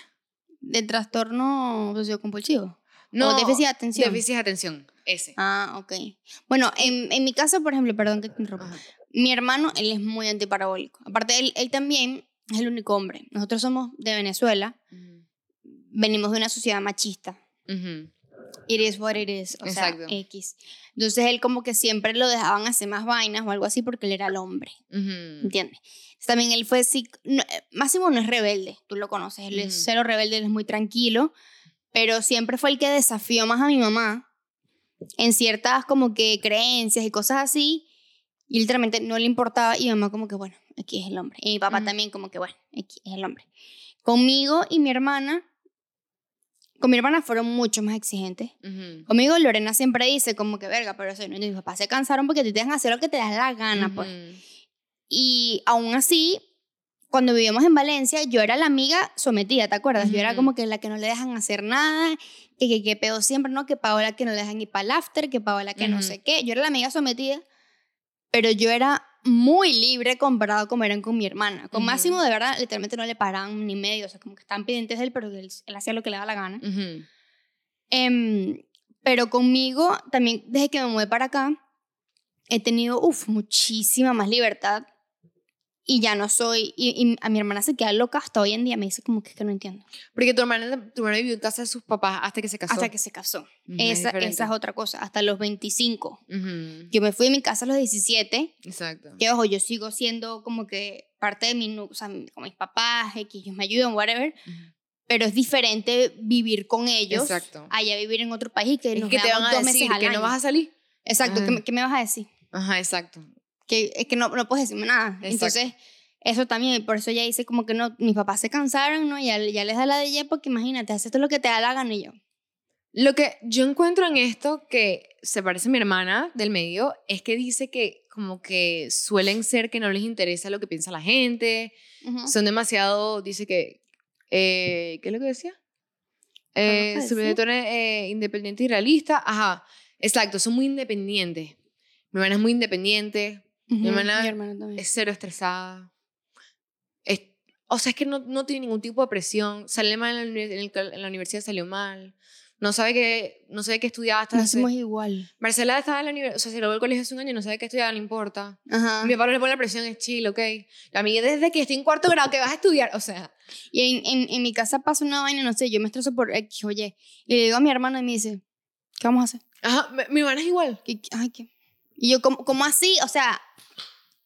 De trastorno sociocompulsivo. No, o déficit de atención. Déficit de atención, ese. Ah, ok. Bueno, en, en mi caso, por ejemplo, perdón que te interrumpa. Ajá. Mi hermano, él es muy antiparabólico. Aparte, él, él también es el único hombre. Nosotros somos de Venezuela. Venimos de una sociedad machista. It is what it is. O Exacto. sea, X. Entonces, él como que siempre lo dejaban hacer más vainas o algo así porque él era el hombre. Ujú. ¿Entiendes? También él fue... no, eh, Máximo no es rebelde. Tú lo conoces. Él es Ujú. cero rebelde. Él es muy tranquilo. Pero siempre fue el que desafió más a mi mamá en ciertas como que creencias y cosas así. Y literalmente no le importaba y mi mamá como que, bueno, aquí es el hombre. Y mi papá Ujú. también como que, bueno, aquí es el hombre. Conmigo y mi hermana, con mi hermana fueron mucho más exigentes. Ujú. Conmigo Lorena siempre dice como que, verga, pero eso, no, mis papás se cansaron porque te dejan hacer lo que te da la gana, pues. Ujú. Y aún así, cuando vivíamos en Valencia, yo era la amiga sometida, ¿te acuerdas? Yo era como que la que no le dejan hacer nada, que, que, que pedo siempre, ¿no? Que Paola que no le dejan ir para el after, que Paola que no sé qué. Yo era la amiga sometida, pero yo era muy libre comparado como eran con mi hermana. Con Ujú. Máximo, de verdad, literalmente no le paraban ni medio, o sea, como que estaban pendientes de él, pero él, él hacía lo que le daba la gana. Ujú. Em, pero conmigo, también desde que me mudé para acá, he tenido, uf, muchísima más libertad. Y ya no soy, y, y a mi hermana se queda loca hasta hoy en día, me dice como que es que no entiendo. Porque tu hermana, tu hermana vivió en casa de sus papás hasta que se casó. Hasta que se casó. Ujú, es esa, esa es otra cosa, hasta los 25. Ujú. Yo me fui de mi casa a los 17, Exacto. que ojo, yo sigo siendo como que parte de mi, o sea, con mis papás, que ellos me ayudan, whatever, Ujú. pero es diferente vivir con ellos, Exacto. allá vivir en otro país y que Es nos que te van a dos decir meses al que no año. vas a salir. Exacto, ¿qué, qué me vas a decir? Ajá, exacto. Que es que no, no puedes decirme nada. Exacto. Entonces, eso también, por eso ella dice como que no, mis papás se cansaron, ¿no? Ya, ya les da la de ella porque imagínate, haces todo lo que te da la gana y yo. Lo que yo encuentro en esto que se parece a mi hermana del medio es que dice que como que suelen ser que no les interesa lo que piensa la gente, Ujú. son demasiado, dice que, eh, ¿qué es lo que decía? Eh, eh, independiente y realista, ajá, exacto, son muy independientes. Mi hermana es muy independiente, Ujú, hermana mi hermana también. es cero estresada. Es- o sea, es que no, no tiene ningún tipo de presión. Sale mal en la, en el en la universidad, salió mal. No sabe que no sabe qué estudiaba hasta No hace- somos igual. Marcela estaba en la universidad, o sea, se lo el colegio hace un año, no sabe qué estudiar, no importa. Ajá. Mi papá no le pone la presión, es chill, ok. La amiga desde que estoy en cuarto grado, que vas a estudiar, o sea. Y en, en, en mi casa pasa una vaina, no sé, yo me estreso por X, oye. Y le digo a mi hermana y me dice, ¿qué vamos a hacer? Ajá, mi, mi hermana es igual. ¿Qué- qué- ay, ¿qué? Y yo, ¿cómo, cómo así? O sea,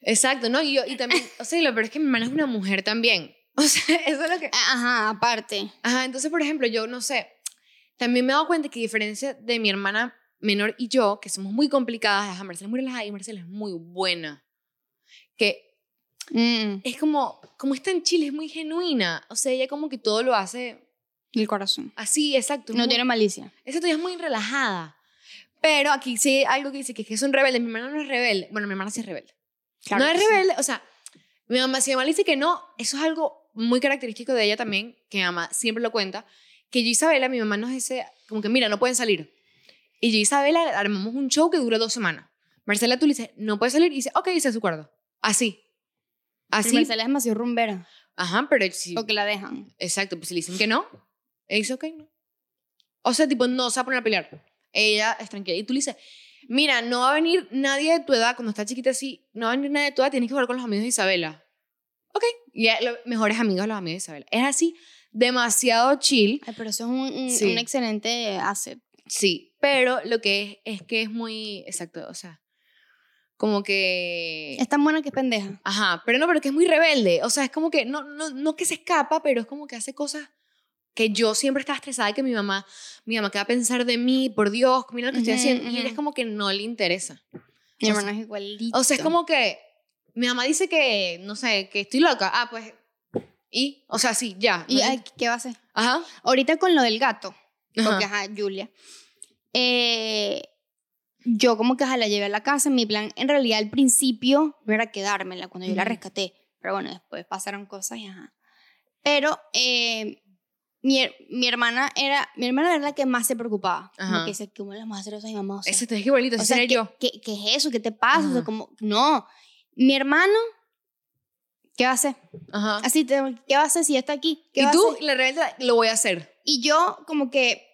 Exacto, ¿no? Y, yo, y también, o sea, lo peor es que mi hermana es una mujer también. O sea, eso es lo que... Ajá, aparte. Ajá, entonces, por ejemplo, yo no sé, también me he dado cuenta que a diferencia de mi hermana menor y yo, que somos muy complicadas, a Marcela es muy relajada y Marcela es muy buena. Que Mm, es como, como está en Chile, es muy genuina. O sea, ella como que todo lo hace el corazón. así, exacto. No muy- tiene malicia. Exacto, ella es muy relajada. Pero aquí sí algo que dice que, es un rebelde. Mi hermana no es rebelde. Bueno, mi hermana sí es rebelde. Claro no es que sí. rebelde, o sea, mi mamá, si mi mamá le dice que no, eso es algo muy característico de ella también, que mi mamá siempre lo cuenta, que yo y Isabela, mi mamá nos dice, como que mira, no pueden salir. Y yo y Isabela armamos un show que dura dos semanas. Marcela tú le dices, no puede salir, y dice, ok, dice su acuerdo. Así. Pero Así. Marcela es demasiado rumbera. Ajá, pero si, O que la dejan. exacto, pues si le dicen que no, dice, ok, no. O sea, tipo, no se va a poner a pelear. Ella es tranquila. Y tú le dices, mira, no va a venir nadie de tu edad, cuando está chiquita así, no va a venir nadie de tu edad, tienes que jugar con los amigos de Isabela. Ok. Y los mejores amigos los amigos de Isabela. Es así, demasiado chill. Ay, pero eso es un, un- Sí. un excelente asset. Sí, pero lo que es, es que es muy, exacto, o sea, como que... Es tan buena que es pendeja. Ajá, pero no, pero que es muy rebelde. O sea, es como que, no, no, no que se escapa, pero es como que hace cosas que yo siempre estaba estresada y que mi mamá, mi mamá, ¿qué va a pensar de mí? Por Dios, mira lo que estoy Ujú, haciendo. Y ella ujú. es como que no le interesa. Mi O sea- hermana es igualita. O sea, es como que mi mamá dice que, no sé, que estoy loca. Ah, pues, y, o sea, sí, ya. ¿Y ay, qué va a hacer? Ajá. Ahorita con lo del gato, porque Ajá. ajá, Julia. eh, yo como que ajá, la llevé a la casa. Mi plan, en realidad, al principio no era quedármela cuando yo la Ujú. rescaté. Pero bueno, después pasaron cosas y ajá. Pero eh, mi, mi hermana era mi hermana era la que más se preocupaba. Como Ajá. que se ¿cómo le vamos a hacer eso a mi mamá? O sea, Ese es igualito, o sea, ¿qué, yo. qué, qué es eso? ¿Qué te pasa? O sea, como, no. Mi hermano, ¿qué va a hacer? Ajá. Así, te- ¿qué va a hacer si ya está aquí? ¿Qué Y va a tú, hacer? la rebelde, lo voy a hacer. Y yo como que,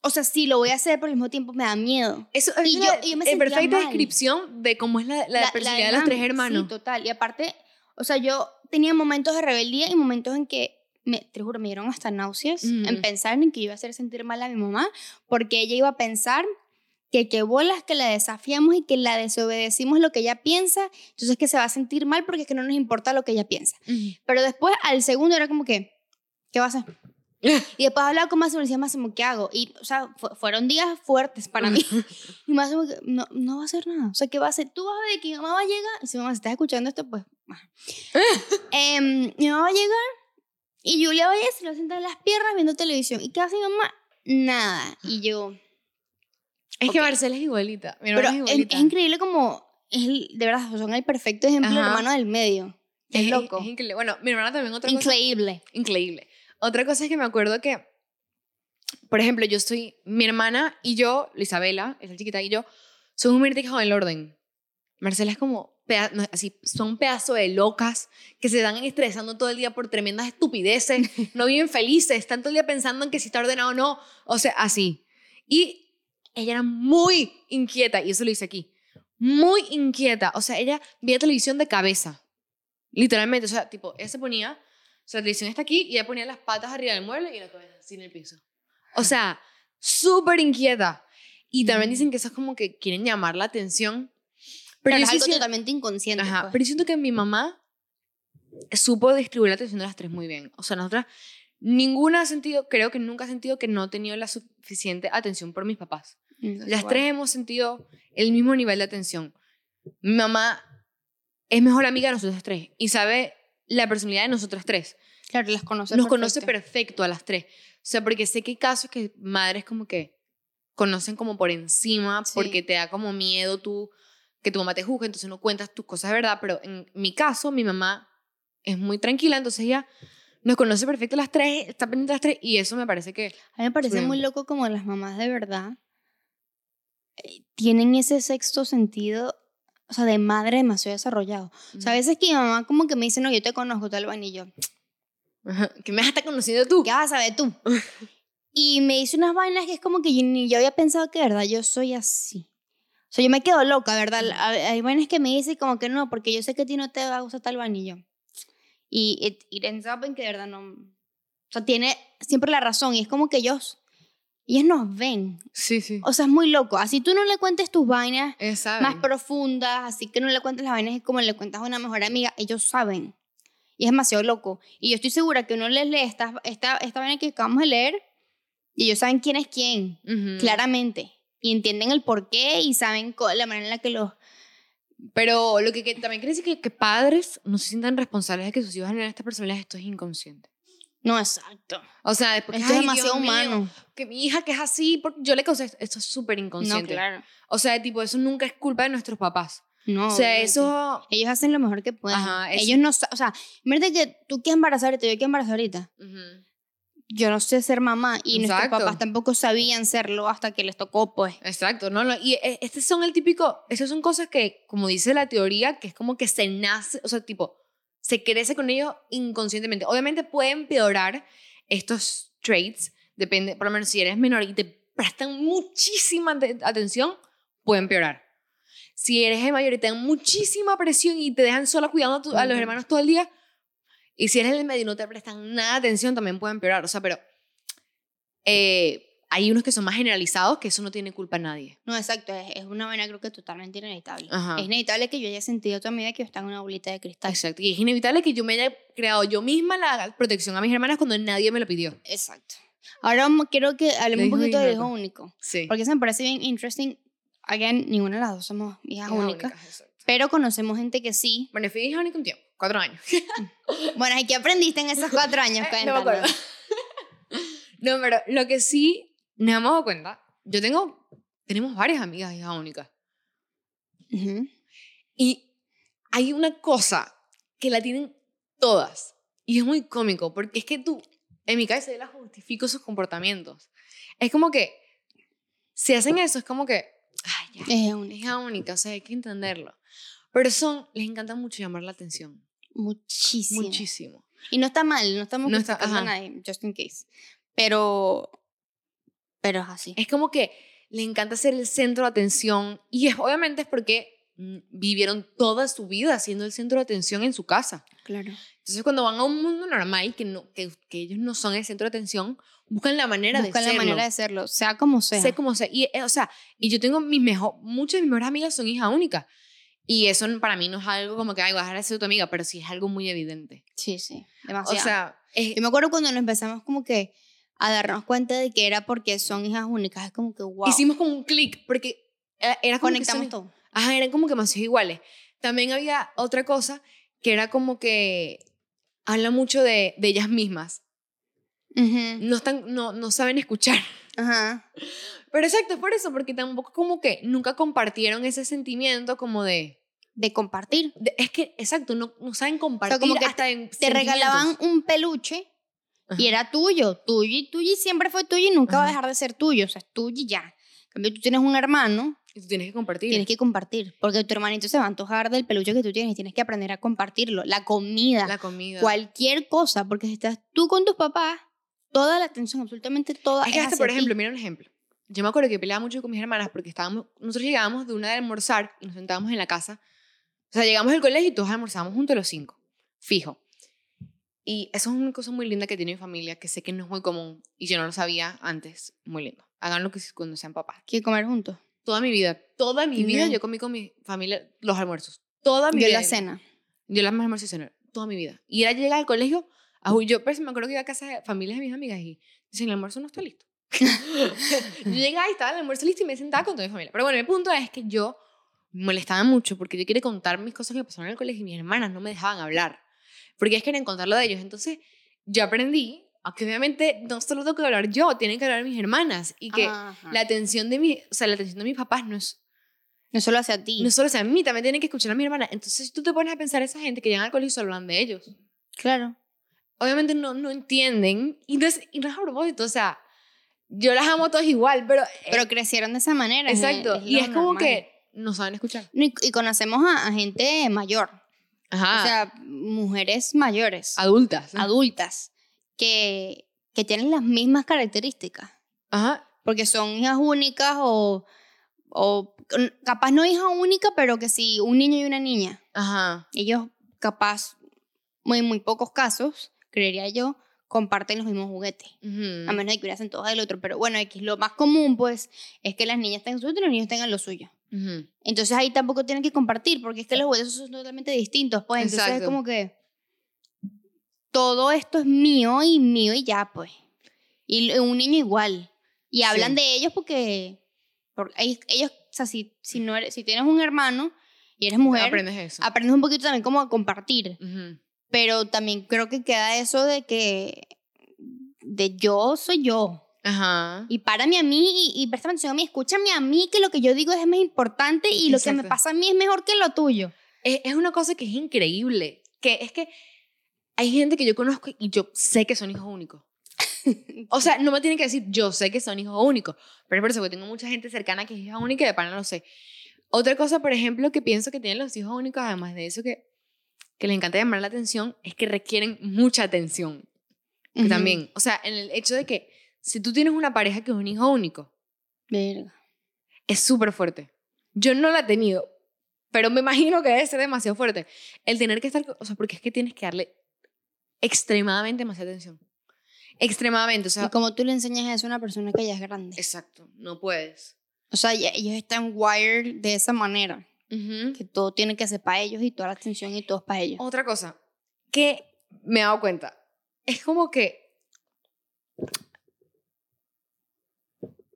o sea, sí, lo voy a hacer, pero al mismo tiempo me da miedo. Eso Y es yo- la y yo me en perfecta mal. descripción de cómo es la, la, personalidad de los tres hermanos. Sí, total. Y aparte, o sea, yo tenía momentos de rebeldía y momentos en que, me, te juro, me dieron hasta náuseas Ujú. en pensar en que iba a hacer sentir mal a mi mamá, porque ella iba a pensar que qué bolas que la desafiamos y que la desobedecimos lo que ella piensa, entonces que se va a sentir mal porque es que no nos importa lo que ella piensa. Ujú. Pero después, al segundo, era como que, ¿qué va a hacer? Y después hablaba con más y me decía, más ¿qué hago? Y, o sea, fu- fueron días fuertes para mí. y que, no, no va a hacer nada. O sea, ¿qué va a hacer? Tú vas a ver que mi mamá va a llegar. Y si mamá, si estás escuchando esto, pues. Em, mi mamá va a llegar y Julia llegar, se lo va a sentar en las piernas viendo televisión. ¿Y qué hace mi mamá? Nada. Y yo, Es que Ok. Marcela es igualita. Mi pero hermana es es, igualita. es increíble como, es el- de verdad, son el perfecto ejemplo Ajá. hermano del medio. Es, loco. Es, increíble. Bueno, mi hermana también otra cosa. Increíble. Increíble. Otra cosa es que me acuerdo que, por ejemplo, yo estoy, mi hermana y yo, Isabela, esa chiquita y yo, somos muy con el orden. Marcela es como, así, son un pedazo de locas que se dan estresando todo el día por tremendas estupideces, no viven felices, están todo el día pensando en que si está ordenado o no, o sea, así. Y ella era muy inquieta, y eso lo dice aquí, muy inquieta, o sea, ella veía televisión de cabeza, literalmente, o sea, tipo, ella se ponía, o sea, la televisión está aquí y ella ponía las patas arriba del mueble y la cabeza así en el piso. O sea, súper inquieta. Y también dicen que eso es como que quieren llamar la atención. Pero, yo es algo siento- totalmente inconsciente. Ajá, pues. pero yo siento que mi mamá supo distribuir la atención de las tres muy bien. O sea, nosotras, ninguna ha sentido, creo que nunca ha sentido que no ha tenido la suficiente atención por mis papás. Entonces, Las bueno. tres hemos sentido el mismo nivel de atención. Mi mamá es mejor amiga de nosotras tres y sabe la personalidad de nosotras tres. Claro, las conoce. Nos conoce perfecto. perfecto a las tres. O sea, porque sé que hay casos que madres como que conocen como por encima, Sí. porque te da como miedo tú, que tu mamá te juzgue, entonces no cuentas tus cosas de verdad. Pero en mi caso, mi mamá es muy tranquila, entonces ella nos conoce perfecto las tres, está pendiente las tres, y eso me parece que... A mí me parece muy loco como las mamás de verdad eh, tienen ese sexto sentido, o sea, de madre demasiado desarrollado. O sea, a veces que mi mamá como que me dice, no, yo te conozco, tal vaina, y yo, Ajá, que me has hasta conocido tú. ¿qué vas a saber tú? y me dice unas vainas que es como que yo ni yo había pensado que, de verdad, yo soy así. O sea, yo me quedo loca, ¿verdad? Hay vainas que me dice como que no, porque yo sé que a ti no te va a gustar tal vaina, y it, it ends up en que de verdad no... O sea, tiene siempre la razón, y es como que ellos, ellos nos ven. Sí, sí. O sea, es muy loco. Así tú no le cuentes tus vainas Esa más profundas, así que no le cuentes las vainas como le cuentas a una mejor amiga, ellos saben. Y es demasiado loco. Y yo estoy segura que uno les lee esta, esta, esta vaina que acabamos de leer y ellos saben quién es quién, Ujú. claramente. Y entienden el por qué y saben la manera en la que los... Pero lo que, que también quiere decir que, que padres no se sientan responsables de que sus hijos generen esta personalidad, esto es inconsciente. No, exacto. O sea, después Esto es "Ay, demasiado Dios mío, humano. que mi hija que es así, porque yo le causé esto, es súper No, inconsciente. claro. O sea, tipo, eso nunca es culpa de nuestros papás. No, o sea, obviamente. eso... Ellos hacen lo mejor que pueden. Ajá, Ellos no... O sea, imagínate que tú quieres embarazar ahorita, yo quiero embarazar ahorita. Ujú. Yo no sé ser mamá y nuestros Exacto. papás tampoco sabían serlo hasta que les tocó, pues. Exacto, no, no, y e- estos son el típico, esas son cosas que, como dice la teoría, que es como que se nace, o sea, tipo, se crece con ellos inconscientemente. Obviamente pueden empeorar estos traits, depende, por lo menos si eres menor y te prestan muchísima ate- atención, puede empeorar. Si eres el mayor y te dan muchísima presión y te dejan sola cuidando a, tu- a los hermanos todo el día, y si eres el medio y no te prestan nada de atención, también puede empeorar. O sea, pero eh, hay unos que son más generalizados, que eso no tiene culpa a nadie. No, exacto. Es, es una vaina creo que totalmente inevitable. Ajá. Es inevitable que yo haya sentido toda mi vida que yo estaba en una bolita de cristal. Exacto. Y es inevitable que yo me haya creado yo misma la protección a mis hermanas cuando nadie me lo pidió. Exacto. Ahora quiero que hablemos un poquito único. hijo único. Sí. Porque eso me parece bien interesting. Again, ninguna de las dos somos hijas únicas. Pero conocemos gente que sí. Bueno, fui hija única un tiempo, cuatro años. Bueno, ¿y qué aprendiste en esos cuatro años? Eh, no me acuerdo. Cuéntanos. No, pero lo que sí nos hemos dado cuenta, yo tengo, tenemos varias amigas hijas únicas. Ujú. Y hay una cosa que la tienen todas. Y es muy cómico, porque es que tú, en mi cabeza, yo la justifico sus comportamientos. Es como que, si hacen eso, es como que, ay, ya, Es única. hija única, o sea, hay que entenderlo. Pero son, les encanta mucho llamar la atención. Muchísimo. Muchísimo. Y no está mal, no estamos No está- a nadie, just in case. Pero, pero es así. Es como que le encanta ser el centro de atención. Y es, obviamente es porque mm, vivieron toda su vida siendo el centro de atención en su casa. Claro. Entonces, cuando van a un mundo normal, que, no, que, que ellos no son el centro de atención, buscan la manera Buscan de la serlo. manera de serlo, sea como sea. Sé cómo sea. Y, eh, o sea, y yo tengo mis mejor, muchas de mis mejores amigas son hija única. Y eso para mí no es algo como que, ay, vas a dejar de ser tu amiga, pero sí es algo muy evidente. Sí, sí, O demasiado. sea, es- Yo me acuerdo cuando nos empezamos como que a darnos cuenta de que era porque son hijas únicas, es como que wow. hicimos como un clic, porque eh, era como que conectamos son- todo. Ajá, eran como que más iguales. También había otra cosa que era como que habla mucho de, de ellas mismas. Ujú. No, están, no, no saben escuchar. Ajá. Pero exacto, es por eso, porque tampoco como que nunca compartieron ese sentimiento como de... De compartir. de- es que, exacto, no, no saben compartir como que hasta en Te regalaban un peluche y era tuyo, tuyo y tuyo y siempre fue tuyo y nunca va a Ajá. dejar de ser tuyo, o sea, es tuyo y ya. En cambio, tú tienes un hermano, Y tú tienes que compartir. tienes que compartir, porque tu hermanito se va a antojar del peluche que tú tienes y tienes que aprender a compartirlo. La comida, la comida. cualquier cosa, porque si estás tú con tus papás, toda la atención, absolutamente toda. Es que es hasta, por ti. ejemplo, mira un ejemplo. Yo me acuerdo que peleaba mucho con mis hermanas porque estábamos, nosotros llegábamos de una de almorzar y nos sentábamos en la casa. O sea, llegamos del colegio y todos almorzábamos juntos los cinco. Fijo. Y eso es una cosa muy linda que tiene mi familia, que sé que no es muy común y yo no lo sabía antes. Muy lindo. Hagan lo que cuando sean papás. que comer juntos. Toda mi vida, toda mi vida yo comí con mi familia los almuerzos. Toda mi Yo vida. la cena. Yo las almuerzos y cena, toda mi vida. Y era llegar al colegio, a- yo pues, me acuerdo que iba a casa de familias de mis amigas y dicen, el almuerzo no está listo. yo llegaba y estaba el almuerzo listo y me sentaba con toda mi familia. Pero bueno, el punto es que yo me molestaba mucho porque yo quería contar mis cosas que pasaron en el colegio y mis hermanas no me dejaban hablar. Porque ellas querían contar lo de ellos. Entonces yo aprendí a que obviamente no solo tengo que hablar yo, tienen que hablar mis hermanas. Y que Ajá. la atención de mi, o sea, la atención de mis papás no es No solo hacia ti. no solo sea a mí, también tienen que escuchar a mi hermana. Entonces, tú te pones a pensar esa gente que llegan al colegio y solo hablan de ellos. Claro. Obviamente no, no entienden y no, es, y no es a propósito, o sea, yo las amo todas igual, pero... eh, Pero crecieron de esa manera. es- exacto, y es como normal. que no saben escuchar. Y, y conocemos a, a gente mayor. Ajá, O sea, mujeres mayores, adultas. adultas, que, que tienen las mismas características. Ajá, Porque son hijas únicas o, o capaz no hija única, pero que sí, un niño y una niña. ajá. Ellos capaz, muy, muy pocos casos, creería yo, comparten los mismos juguetes. ujú. A menos de que hubieran todos del otro. Pero bueno, X, lo más común, pues, es que las niñas tengan su y los niños tengan lo suyo. Entonces ahí tampoco tienen que compartir, porque es que los juguetes son totalmente distintos. Pues entonces es como que. todo esto es mío y mío y ya, pues. Y un niño igual. Y hablan Sí. de ellos porque, porque ellos, o sea, si, si, no eres, si tienes un hermano y eres mujer, Aprendes eso. aprendes un poquito también como a compartir. Ujú. Pero también creo que queda eso de que, de yo soy yo. Ajá. Y párame a mí y, y préstame atención a mí, escúchame a mí, que lo que yo digo es más importante y lo que me pasa a mí es mejor que lo tuyo. Es, es una cosa que es increíble. Que es que hay gente que yo conozco y yo sé que son hijos únicos. O sea, no me tienen que decir, yo sé que son hijos únicos. Pero es por eso que tengo mucha gente cercana que es hija única y de pana no lo sé. Otra cosa, por ejemplo, que pienso que tienen los hijos únicos, además de eso que, que les encanta llamar la atención, es que requieren mucha atención. Ujú. También. O sea, en el hecho de que si tú tienes una pareja que es un hijo único, Verga. es súper fuerte. Yo no la he tenido, pero me imagino que debe ser demasiado fuerte. El tener que estar, o sea, porque es que tienes que darle extremadamente demasiada atención. Extremadamente, o sea, y como tú le enseñas eso a una persona que ya es grande. exacto, no puedes. O sea, ellos están wired de esa manera, Ujú. que todo tiene que ser para ellos y toda la atención y todo es para ellos. Otra cosa que me he dado cuenta, es como que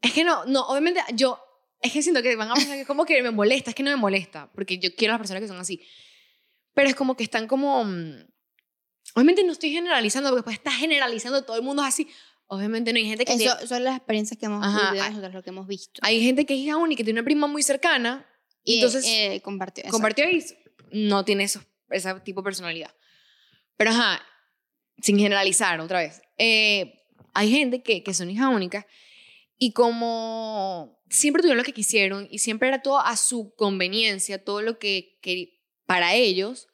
es que no, no, obviamente yo es que siento que van a pensar que como que me molesta, es que no me molesta, porque yo quiero a las personas que son así. Pero es como que están como mm, obviamente no estoy generalizando porque después estás generalizando, todo el mundo es así. Obviamente no hay gente que Eso tiene- son las experiencias que hemos vivido nosotros, lo que hemos visto. hay gente que es hija única, que tiene una prima muy cercana y entonces eh, compartió. exacto. compartió y no tiene eso, ese tipo de personalidad. Pero ajá, sin generalizar otra vez, eh, hay gente que, que son hijas únicas y como siempre tuvieron lo que quisieron y siempre era todo a su conveniencia, todo lo que, que para ellos,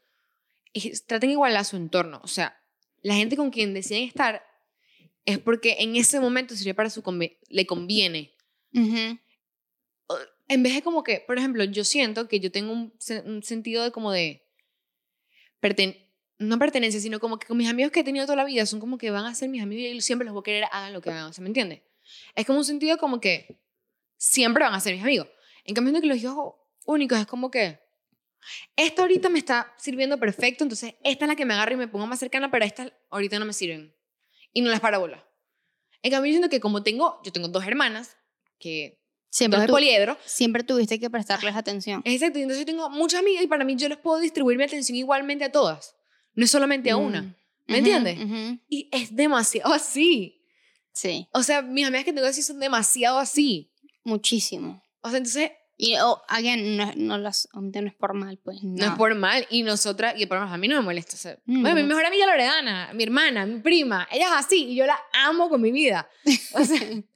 y traten igual a su entorno. O sea, la gente con quien deciden estar es porque en ese momento sería para su conve- le conviene Ujú. En vez de como que, por ejemplo, yo siento que yo tengo un, se- un sentido de como de, perten no pertenencia, sino como que con mis amigos que he tenido toda la vida son como que van a ser mis amigos y siempre los voy a querer, hagan lo que hagan, ¿se me entiende? Es como un sentido como que siempre van a ser mis amigos. En cambio, que los hijos únicos es como que, esta ahorita me está sirviendo perfecto, entonces esta es la que me agarra y me pongo más cercana, pero estas ahorita no me sirven. Y no las parabola. En cambio, yo que como tengo, yo tengo dos hermanas, que Siempre, tu- poliedro, siempre tuviste que prestarles atención. Exacto, entonces yo tengo muchas amigas y para mí yo les puedo distribuir mi atención igualmente a todas, no es solamente a una. Mm. ¿Me Ujú, entiendes? ujú. Y es demasiado así. Sí, O sea, mis amigas que tengo así son demasiado así. muchísimo. O sea, entonces Y, oh, again, no, no, las, no es por mal, pues. no, es por mal. Y nosotras, y por menos a mí no me molesta. O sea, Mm, bueno, mi no. mejor amiga Loredana, mi hermana, mi prima, ella es así y yo la amo con mi vida. O sea,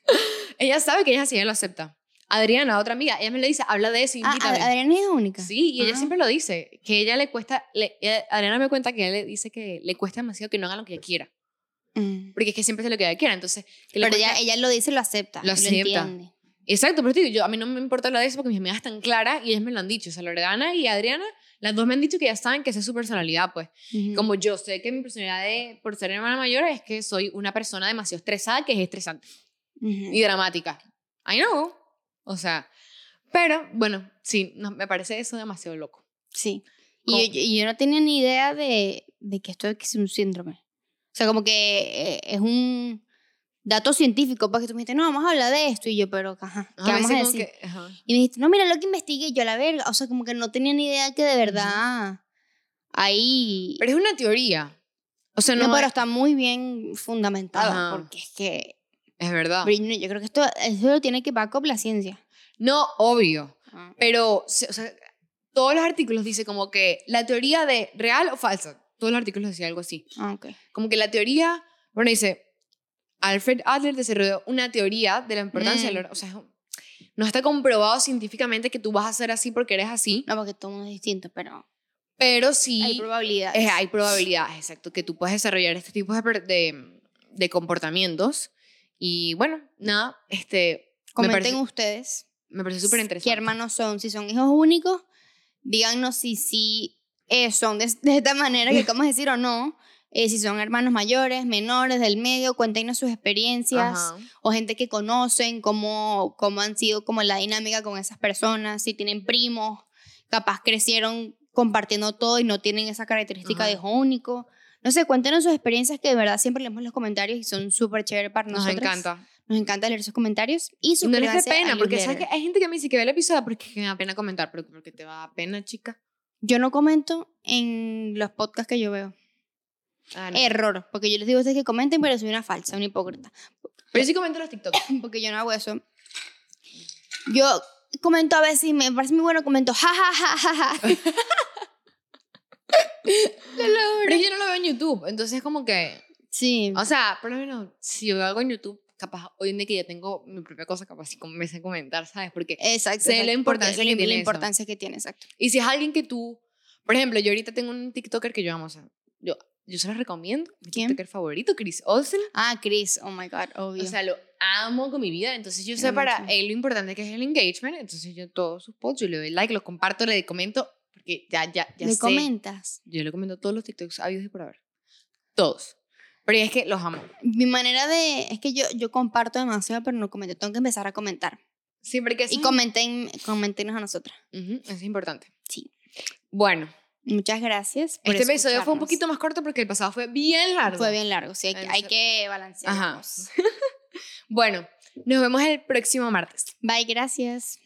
ella sabe que ella es así, ella lo acepta. Adriana, otra amiga, ella me le dice, habla de eso, Ah, invítame. Adriana es única. Sí, y ella Ah. siempre lo dice, que ella le cuesta, le, ella- Adriana me cuenta que ella le dice que le cuesta demasiado que no haga lo que ella quiera, Mm. porque es que siempre hace lo que ella quiera, entonces... Que Pero ella, cuesta- ella lo dice, lo acepta. Lo acepta. entiende. Exacto, pero digo, yo, a mí no me importa lo de eso porque mis amigas están claras y ellas me lo han dicho, o sea, Loredana y Adriana, las dos me han dicho que ya saben que esa es su personalidad, pues. Como yo sé que mi personalidad de, por ser hermana mayor es que soy una persona demasiado estresada que es estresante y dramática. I know. O sea, pero bueno, sí, no, me parece eso demasiado loco. Sí. Y yo, y yo no tenía ni idea de, de que esto es un síndrome. O sea, como que eh, es un dato científico, porque tú me dijiste, no, vamos a hablar de esto. Y yo, pero, ajá, ¿qué Ajá, vamos a decir? que-. Y me dijiste, no, mira lo que investigué. Yo, la verga. O sea, como que no tenía ni idea que de verdad ahí... Pero es una teoría. O sea, no, no, pero es, está muy bien fundamentada, Ajá. porque es que... es verdad. pero yo creo que esto eso lo tiene que backup la ciencia. No, obvio. Ah. Pero, o sea, todos los artículos dicen como que la teoría de real o falsa. Todos los artículos decían algo así. Ah, ok. Como que la teoría, bueno, dice, Alfred Adler desarrolló una teoría de la importancia Mm. del O sea, no está comprobado científicamente que tú vas a ser así porque eres así, No, porque todo mundo es distinto, pero pero sí hay probabilidades. hay probabilidades, exacto, que tú puedes desarrollar este tipo de, de comportamientos. Y bueno, nada, este, me Comenten parece, ustedes me parece súper qué interesante. hermanos son. Si son hijos únicos, díganos si sí eh, son de, de esta manera que acabamos de decir o no. Eh, si son hermanos mayores, menores, del medio, cuéntenos sus experiencias. Ajá. O gente que conocen, cómo, cómo han sido como la dinámica con esas personas. Si tienen primos, capaz crecieron compartiendo todo y no tienen esa característica Ajá. de hijo único. No sé, cuéntenos sus experiencias que de verdad siempre leemos los comentarios y son súper chéveres para Nos nosotros. encanta. Nos encanta leer sus comentarios y Y no les dé pena, porque sabes que hay gente que me dice que ve el episodio porque me da pena comentar, pero porque te va a pena, chica. Yo no comento en los podcasts que yo veo. Ah, no. Error, porque yo les digo a ustedes que comenten, pero soy una falsa, una hipócrita. Pero yo sí comento los TikToks. Porque yo no hago eso. Yo comento a veces y me parece muy bueno, comento ja ja ja ja ja. Pero yo no lo veo en YouTube, entonces como que... Sí. O sea, por lo menos, si yo veo algo en YouTube, capaz hoy en día que ya tengo mi propia cosa, capaz sí me sé comentar, ¿sabes? Porque... Exacto. sé la exacto, importancia porque que la- tiene La eso. importancia que tiene, exacto. Y si es alguien que tú... Por ejemplo, yo ahorita tengo un TikToker que yo amo, o sea, yo, yo se lo recomiendo. Mi ¿Quién? TikToker favorito, Chris Olsen. Ah, Chris, oh my God, obvio. O sea, lo amo con mi vida. Entonces yo sé para él lo importante que es el engagement. Entonces yo todos sus posts, yo le doy like, los comparto, le comento, porque ya, ya, ya ¿Le sé. comentas? Yo le comento todos los TikToks habidos y por haber. Todos. Pero es que los amo. Mi manera de... Es que yo, yo comparto demasiado, pero no comento. Tengo que empezar a comentar. Siempre que Y es comenten, comentenos a nosotras. Ujú, eso es importante. Sí. Bueno, Muchas gracias por este episodio fue un poquito más corto porque el pasado fue bien largo. Fue bien largo, sí. Hay, que- hay que balancear. Ajá. Bueno, nos vemos el próximo martes. Bye, gracias.